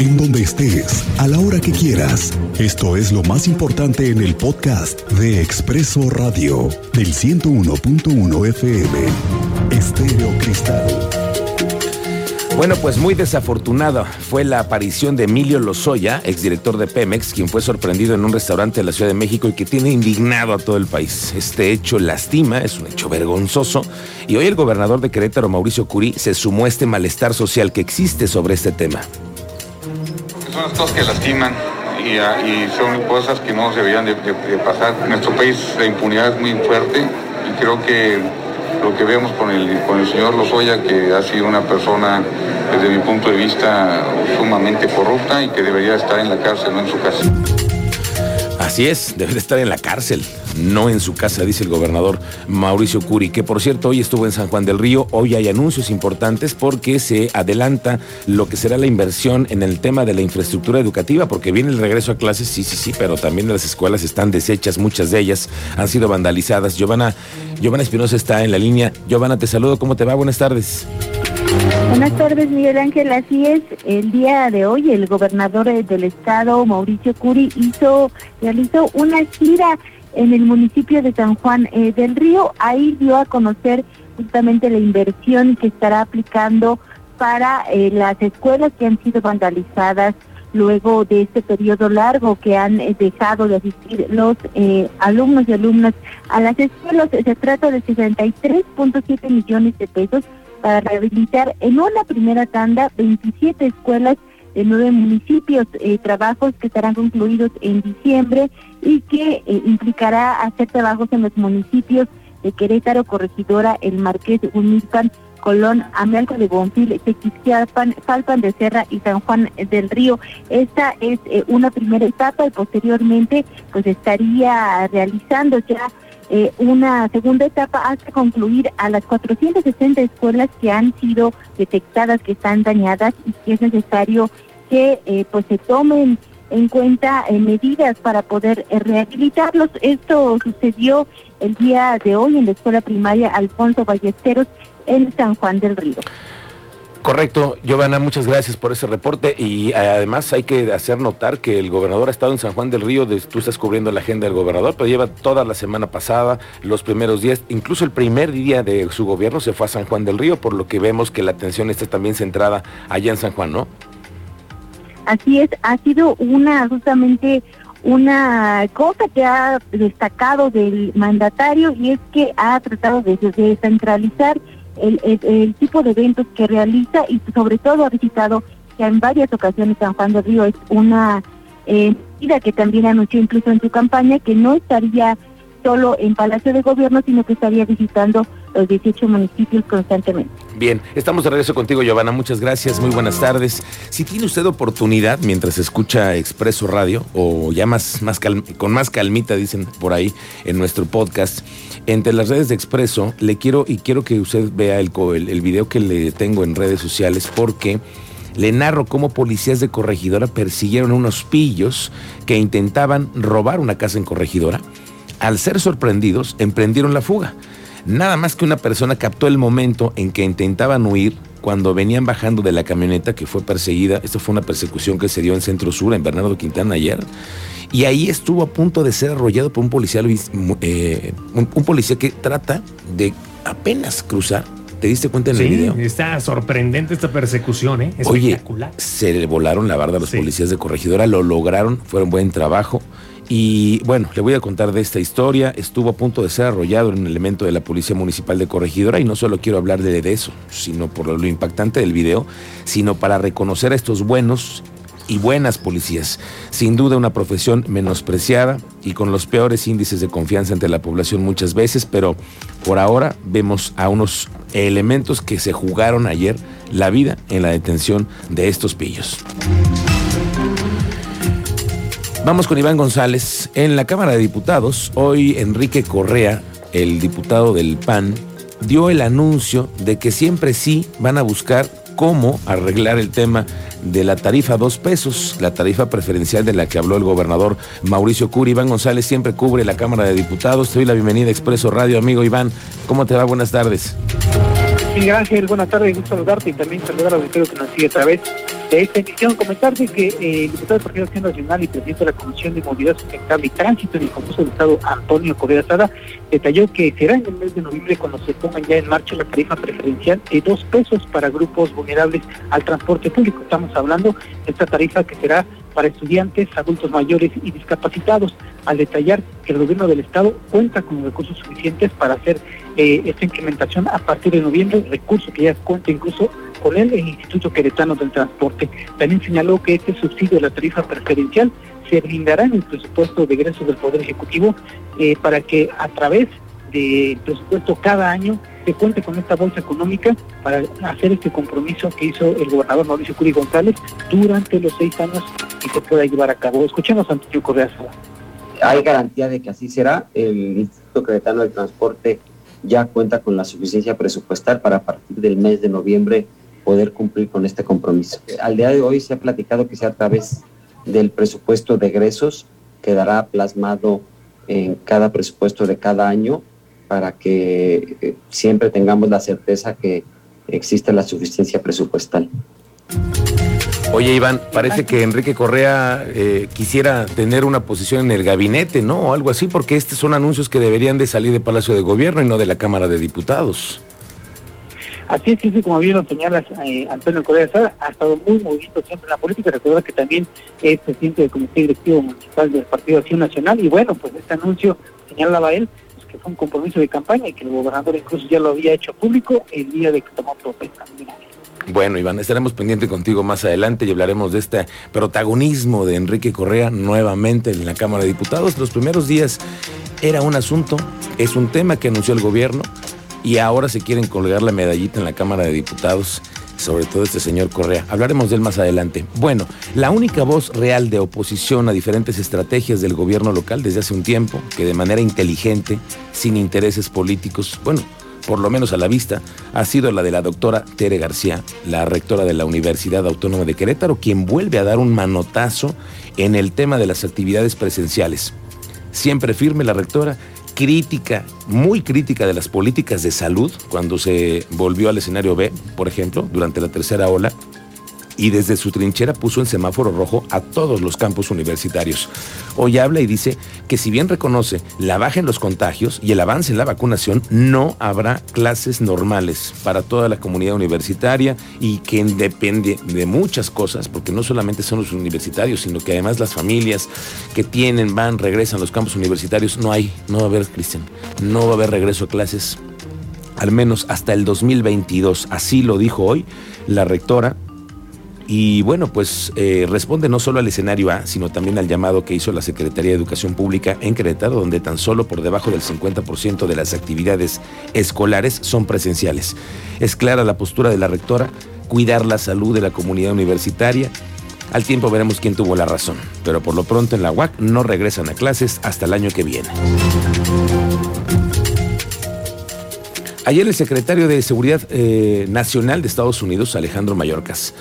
en donde estés, a la hora que quieras. Esto es lo más importante en el podcast de Expreso Radio del 101.1 FM. Estéreo Cristal. Bueno, pues muy desafortunada fue la aparición de Emilio Lozoya, exdirector de Pemex, quien fue sorprendido en un restaurante de la Ciudad de México y que tiene indignado a todo el país. Este hecho lastima, es un hecho vergonzoso, y hoy el gobernador de Querétaro, Mauricio Curí, se sumó a este malestar social que existe sobre este tema. Son cosas que lastiman y, ah, son cosas que no deberían de, de pasar. En nuestro país la impunidad es muy fuerte y creo que lo que vemos con el, con el señor Lozoya, que ha sido una persona, desde mi punto de vista, sumamente corrupta y que debería estar en la cárcel, no en su casa. Así es, debe de estar en la cárcel, no en su casa, dice el gobernador Mauricio Curi, que por cierto hoy estuvo en San Juan del Río. Hoy hay anuncios importantes porque se adelanta lo que será la inversión en el tema de la infraestructura educativa, porque viene el regreso a clases, sí, sí, sí, pero también las escuelas están deshechas, muchas de ellas han sido vandalizadas. Giovanna, Giovanna Espinosa está en la línea. Giovanna, te saludo, ¿cómo te va? Buenas tardes. Buenas tardes, Miguel Ángel. Así es, el día de hoy el gobernador del estado, Mauricio Curi, hizo, realizó una gira en el municipio de San Juan eh, del Río. Ahí dio a conocer justamente la inversión que estará aplicando para eh, las escuelas que han sido vandalizadas luego de este periodo largo que han eh, dejado de asistir los alumnos y alumnas a las escuelas. Se trata de 63.7 millones de pesos para rehabilitar en una primera tanda 27 escuelas de nueve municipios, eh, trabajos que estarán concluidos en diciembre y que eh, implicará hacer trabajos en los municipios de Querétaro, Corregidora, El Marqués, Humilpan, Colón, Amelco de Bonfil, Tequisquiapan, Falpan de Serra y San Juan del Río. Esta es eh, una primera etapa y posteriormente pues estaría realizando ya eh, una segunda etapa hasta concluir a las 460 escuelas que han sido detectadas que están dañadas y que es necesario que eh, pues se tomen en cuenta eh, medidas para poder rehabilitarlos. Esto sucedió el día de hoy en la escuela primaria Alfonso Ballesteros en San Juan del Río. Correcto, Giovanna, muchas gracias por ese reporte y además hay que hacer notar que el gobernador ha estado en San Juan del Río, tú estás cubriendo la agenda del gobernador, pero lleva toda la semana pasada, los primeros días, incluso el primer día de su gobierno se fue a San Juan del Río, por lo que vemos que la atención está también centrada allá en San Juan, ¿no? Así es, ha sido una justamente una cosa que ha destacado del mandatario y es que ha tratado de descentralizar el, tipo de eventos que realiza y sobre todo ha visitado que en varias ocasiones San Juan del Río es una eh, medida que también anunció incluso en su campaña que no estaría solo en Palacio de Gobierno, sino que estaría visitando los 18 municipios constantemente. Bien, estamos de regreso contigo, Giovanna. Muchas gracias, muy buenas tardes. Si tiene usted oportunidad, mientras escucha Expreso Radio, o ya más, más con más calmita, dicen por ahí, en nuestro podcast, entre las redes de Expreso, le quiero y quiero que usted vea el, el, video que le tengo en redes sociales porque le narro cómo policías de Corregidora persiguieron unos pillos que intentaban robar una casa en Corregidora. Al ser sorprendidos, emprendieron la fuga. Nada más que una persona captó el momento en que intentaban huir cuando venían bajando de la camioneta que fue perseguida. Esto fue una persecución que se dio en Centro Sur, en Bernardo Quintana ayer. Y ahí estuvo a punto de ser arrollado por un policía, eh, un, policía que trata de apenas cruzar. ¿Te diste cuenta en el video? Está sorprendente esta persecución, ¿eh? Espectacular. Oye, se le volaron la barda a los policías de corregidora, lo lograron, fue un buen trabajo. Y bueno, le voy a contar de esta historia. Estuvo a punto de ser arrollado en un elemento de la Policía Municipal de Corregidora y no solo quiero hablar de, eso, sino por lo impactante del video, sino para reconocer a estos buenos y buenas policías. Sin duda una profesión menospreciada y con los peores índices de confianza entre la población muchas veces, pero por ahora vemos a unos elementos que se jugaron ayer la vida en la detención de estos pillos. Vamos con Iván González. En la Cámara de Diputados, hoy Enrique Correa, el diputado del PAN, dio el anuncio de que siempre sí van a buscar cómo arreglar el tema de la tarifa dos pesos, la tarifa preferencial de la que habló el gobernador Mauricio Curi. Iván González siempre cubre la Cámara de Diputados. Te doy la bienvenida a Expreso Radio, amigo Iván. ¿Cómo te va? Buenas tardes. Sí, gracias. Buenas tardes. Gusto saludarte y también saludar a los que nos sigue otra vez. De esta emisión. Comentarle que eh, el diputado del Partido Acción Nacional y presidente de la Comisión de Movilidad Sustentable y Tránsito en el Congreso del Estado, Antonio Correa Sada, detalló que será en el mes de noviembre cuando se ponga ya en marcha la tarifa preferencial de dos pesos para grupos vulnerables al transporte público. Estamos hablando de esta tarifa que será para estudiantes, adultos mayores y discapacitados, al detallar que el gobierno del estado cuenta con recursos suficientes para hacer eh, esta implementación a partir de noviembre, recurso que ya cuenta incluso con él el Instituto Queretano del Transporte. También señaló que este subsidio de la tarifa preferencial se brindará en el presupuesto de egresos del Poder Ejecutivo eh, para que a través del presupuesto cada año se cuente con esta bolsa económica para hacer este compromiso que hizo el gobernador Mauricio Curi González durante los seis años y se pueda llevar a cabo. Escuchemos a Antonio Correa Hay garantía de que así será. El Instituto Credetano del Transporte ya cuenta con la suficiencia presupuestal para a partir del mes de noviembre poder cumplir con este compromiso. Al día de hoy se ha platicado que sea a través del presupuesto de egresos, quedará plasmado en cada presupuesto de cada año para que eh, siempre tengamos la certeza que existe la suficiencia presupuestal. Oye, Iván, parece que Enrique Correa eh, quisiera tener una posición en el gabinete, ¿no? O algo así, porque estos son anuncios que deberían de salir de Palacio de Gobierno y no de la Cámara de Diputados. Así es, sí, como bien lo señalas, eh, Antonio Correa ha estado muy movido siempre en la política. Recuerda que también es presidente del Comité Directivo Municipal del Partido Acción Nacional. Y bueno, pues este anuncio, señalaba él, pues, que fue un compromiso de campaña y que el gobernador incluso ya lo había hecho público el día de que tomó protesta. Bueno, Iván, estaremos pendientes contigo más adelante y hablaremos de este protagonismo de Enrique Correa nuevamente en la Cámara de Diputados. Los primeros días era un asunto, es un tema que anunció el gobierno y ahora se quieren colgar la medallita en la Cámara de Diputados, sobre todo este señor Correa. Hablaremos de él más adelante. Bueno, la única voz real de oposición a diferentes estrategias del gobierno local desde hace un tiempo, que de manera inteligente, sin intereses políticos, bueno, por lo menos a la vista, ha sido la de la doctora Tere García, la rectora de la Universidad Autónoma de Querétaro, quien vuelve a dar un manotazo en el tema de las actividades presenciales. Siempre firme la rectora, crítica, muy crítica de las políticas de salud, cuando se volvió al escenario B, por ejemplo, durante la tercera ola, y desde su trinchera puso en semáforo rojo a todos los campos universitarios. Hoy habla y dice que si bien reconoce la baja en los contagios y el avance en la vacunación, no habrá clases normales para toda la comunidad universitaria y que depende de muchas cosas, porque no solamente son los universitarios, sino que además las familias que tienen, van, regresan a los campos universitarios, no hay, no va a haber, Cristian, no va a haber regreso a clases al menos hasta el 2022. Así lo dijo hoy la rectora y bueno, pues eh, responde no solo al escenario A, sino también al llamado que hizo la Secretaría de Educación Pública en Querétaro, donde tan solo por debajo del 50% de las actividades escolares son presenciales. Es clara la postura de la rectora, cuidar la salud de la comunidad universitaria. Al tiempo veremos quién tuvo la razón, pero por lo pronto en la UAC no regresan a clases hasta el año que viene. Ayer el secretario de Seguridad eh, Nacional de Estados Unidos, Alejandro Mayorkas,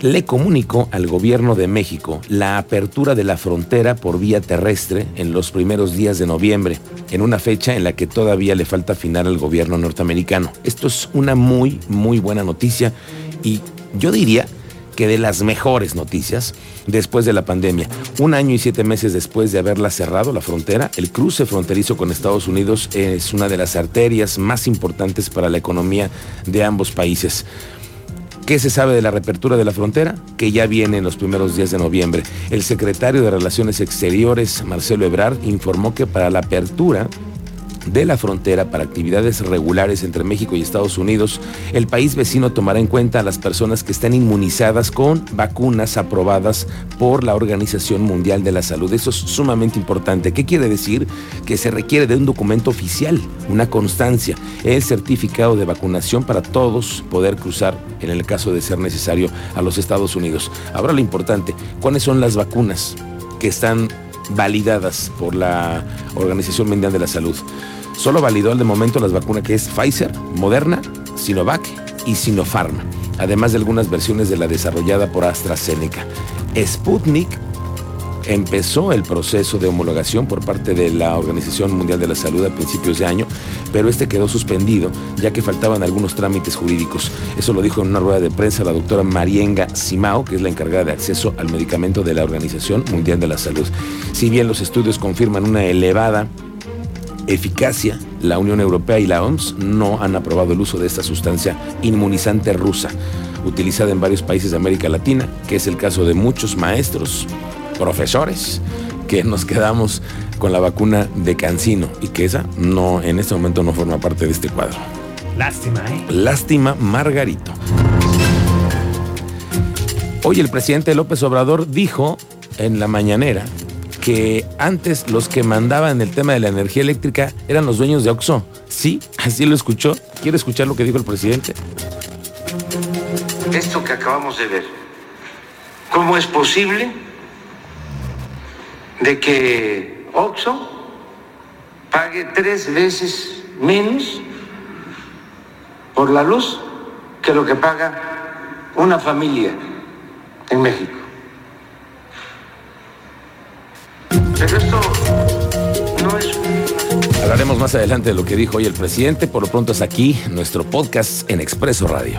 le comunicó al gobierno de México la apertura de la frontera por vía terrestre en los primeros días de noviembre, en una fecha en la que todavía le falta afinar al gobierno norteamericano. Esto es una muy, muy buena noticia y yo diría que de las mejores noticias después de la pandemia. Un año y siete meses después de haberla cerrado la frontera, el cruce fronterizo con Estados Unidos es una de las arterias más importantes para la economía de ambos países. ¿Qué se sabe de la reapertura de la frontera? Que ya viene en los primeros días de noviembre. El secretario de Relaciones Exteriores, Marcelo Ebrard, informó que para la apertura de la frontera para actividades regulares entre México y Estados Unidos, el país vecino tomará en cuenta a las personas que están inmunizadas con vacunas aprobadas por la Organización Mundial de la Salud. Eso es sumamente importante. ¿Qué quiere decir? Que se requiere de un documento oficial, una constancia, el certificado de vacunación para todos poder cruzar, en el caso de ser necesario, a los Estados Unidos. Ahora lo importante, ¿cuáles son las vacunas que están validadas por la Organización Mundial de la Salud? Solo validó al de momento las vacunas que es Pfizer, Moderna, Sinovac y Sinopharm, además de algunas versiones de la desarrollada por AstraZeneca. Sputnik empezó el proceso de homologación por parte de la Organización Mundial de la Salud a principios de año, pero este quedó suspendido ya que faltaban algunos trámites jurídicos. Eso lo dijo en una rueda de prensa la doctora Marienga Simao, que es la encargada de acceso al medicamento de la Organización Mundial de la Salud. Si bien los estudios confirman una elevada eficacia, la Unión Europea y la OMS no han aprobado el uso de esta sustancia inmunizante rusa, utilizada en varios países de América Latina, que es el caso de muchos maestros, profesores, que nos quedamos con la vacuna de Cancino y que esa no en este momento no forma parte de este cuadro. Lástima, ¿eh? Lástima, Margarito. Hoy el presidente López Obrador dijo en la mañanera que antes los que mandaban el tema de la energía eléctrica eran los dueños de Oxo. Sí, así lo escuchó. ¿Quiere escuchar lo que dijo el presidente? Esto que acabamos de ver, ¿cómo es posible de que Oxo pague tres veces menos por la luz que lo que paga una familia en México? Pero esto no es. Hablaremos más adelante de lo que dijo hoy el presidente. Por lo pronto es aquí nuestro podcast en Expreso Radio.